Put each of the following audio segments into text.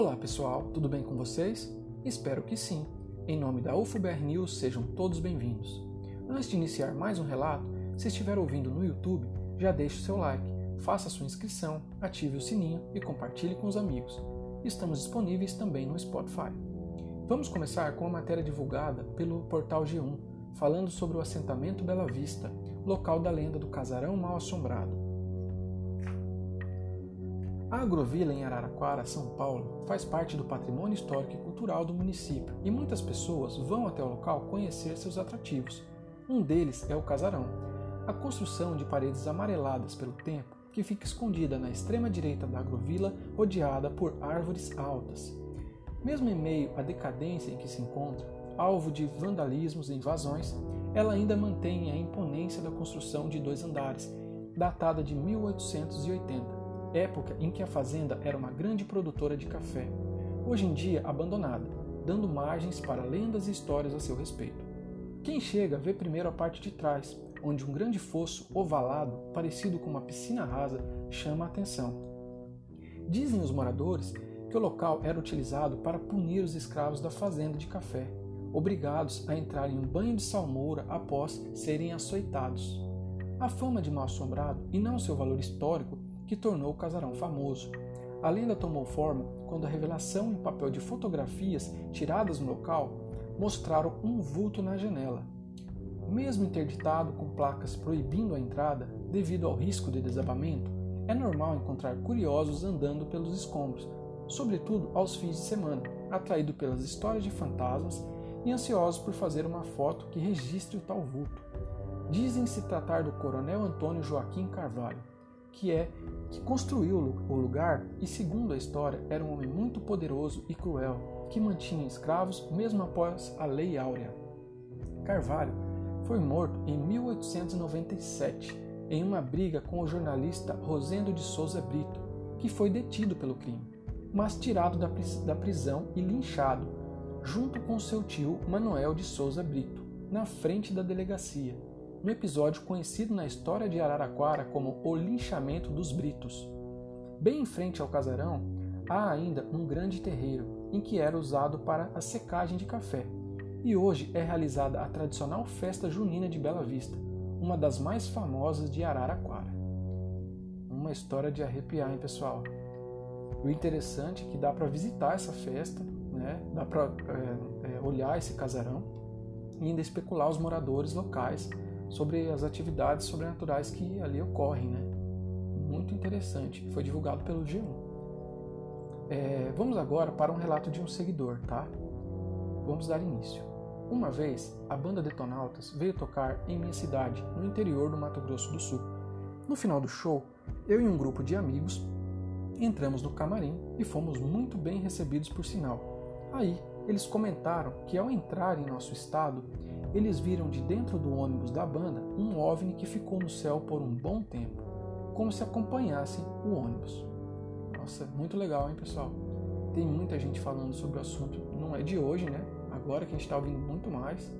Olá pessoal, tudo bem com vocês? Espero que sim. Em nome da UFBR News, sejam todos bem-vindos. Antes de iniciar mais um relato, se estiver ouvindo no YouTube, já deixe o seu like, faça sua inscrição, ative o sininho e compartilhe com os amigos. Estamos disponíveis também no Spotify. Vamos começar com a matéria divulgada pelo portal G1, falando sobre o assentamento Bela Vista, local da lenda do casarão mal assombrado. A Agrovila em Araraquara, São Paulo, faz parte do patrimônio histórico e cultural do município e muitas pessoas vão até o local conhecer seus atrativos. Um deles é o casarão, a construção de paredes amareladas pelo tempo que fica escondida na extrema direita da agrovila, rodeada por árvores altas. Mesmo em meio à decadência em que se encontra, alvo de vandalismos e invasões, ela ainda mantém a imponência da construção de dois andares, datada de 1880 época em que a fazenda era uma grande produtora de café, hoje em dia abandonada, dando margens para lendas e histórias a seu respeito. Quem chega vê primeiro a parte de trás, onde um grande fosso ovalado, parecido com uma piscina rasa, chama a atenção. Dizem os moradores que o local era utilizado para punir os escravos da fazenda de café, obrigados a entrar em um banho de salmoura após serem açoitados. A fama de mal assombrado, e não seu valor histórico, que tornou o casarão famoso. A lenda tomou forma quando a revelação em papel de fotografias tiradas no local mostraram um vulto na janela. Mesmo interditado com placas proibindo a entrada devido ao risco de desabamento, é normal encontrar curiosos andando pelos escombros, sobretudo aos fins de semana, atraídos pelas histórias de fantasmas e ansiosos por fazer uma foto que registre o tal vulto. Dizem se tratar do coronel Antônio Joaquim Carvalho, que é que construiu o lugar e, segundo a história, era um homem muito poderoso e cruel, que mantinha escravos mesmo após a Lei Áurea. Carvalho foi morto em 1897 em uma briga com o jornalista Rosendo de Souza Brito, que foi detido pelo crime, mas tirado da prisão e linchado, junto com seu tio Manuel de Souza Brito, na frente da delegacia no episódio conhecido na história de Araraquara como o linchamento dos Britos. Bem em frente ao casarão, há ainda um grande terreiro, em que era usado para a secagem de café, e hoje é realizada a tradicional festa junina de Bela Vista, uma das mais famosas de Araraquara. Uma história de arrepiar, hein, pessoal? O interessante é que dá para visitar essa festa, né? dá para é, é, olhar esse casarão e ainda especular os moradores locais sobre as atividades sobrenaturais que ali ocorrem, né? Muito interessante, foi divulgado pelo G1. É, vamos agora para um relato de um seguidor, tá? Vamos dar início. Uma vez, a banda Detonautas veio tocar em minha cidade, no interior do Mato Grosso do Sul. No final do show, eu e um grupo de amigos entramos no camarim e fomos muito bem recebidos por sinal. Aí, eles comentaram que ao entrar em nosso estado, eles viram de dentro do ônibus da banda um OVNI que ficou no céu por um bom tempo, como se acompanhassem o ônibus. Nossa, muito legal, hein, pessoal? Tem muita gente falando sobre o assunto, não é de hoje, né? Agora que a gente está ouvindo muito mais,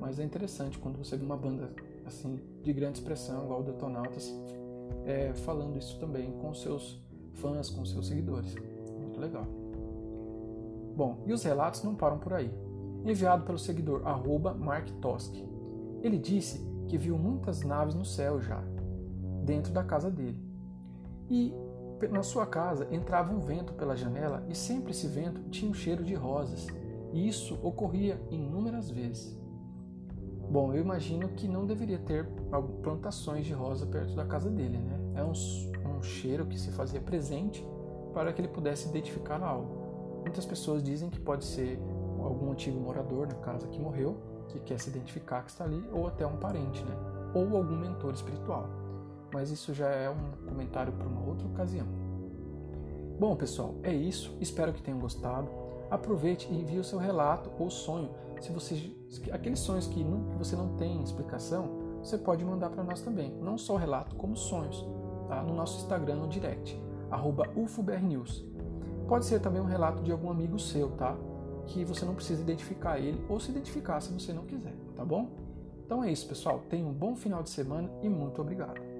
mas é interessante quando você vê uma banda assim de grande expressão, igual o Detonautas, é, falando isso também com seus fãs, com seus seguidores. Muito legal. Bom, e os relatos não param por aí enviado pelo seguidor @marktosk. Ele disse que viu muitas naves no céu já, dentro da casa dele. E na sua casa entrava um vento pela janela e sempre esse vento tinha um cheiro de rosas. E isso ocorria inúmeras vezes. Bom, eu imagino que não deveria ter plantações de rosa perto da casa dele, né? É um, um cheiro que se fazia presente para que ele pudesse identificar algo. Muitas pessoas dizem que pode ser algum antigo morador na casa que morreu, que quer se identificar que está ali, ou até um parente, né? Ou algum mentor espiritual. Mas isso já é um comentário para uma outra ocasião. Bom, pessoal, é isso. Espero que tenham gostado. Aproveite e envie o seu relato ou sonho. Se você aqueles sonhos que, você não tem explicação, você pode mandar para nós também. Não só o relato, como sonhos, tá? no nosso Instagram no direct, UFOBRNews. Pode ser também um relato de algum amigo seu, tá? Que você não precisa identificar ele ou se identificar se você não quiser, tá bom? Então é isso, pessoal. Tenha um bom final de semana e muito obrigado.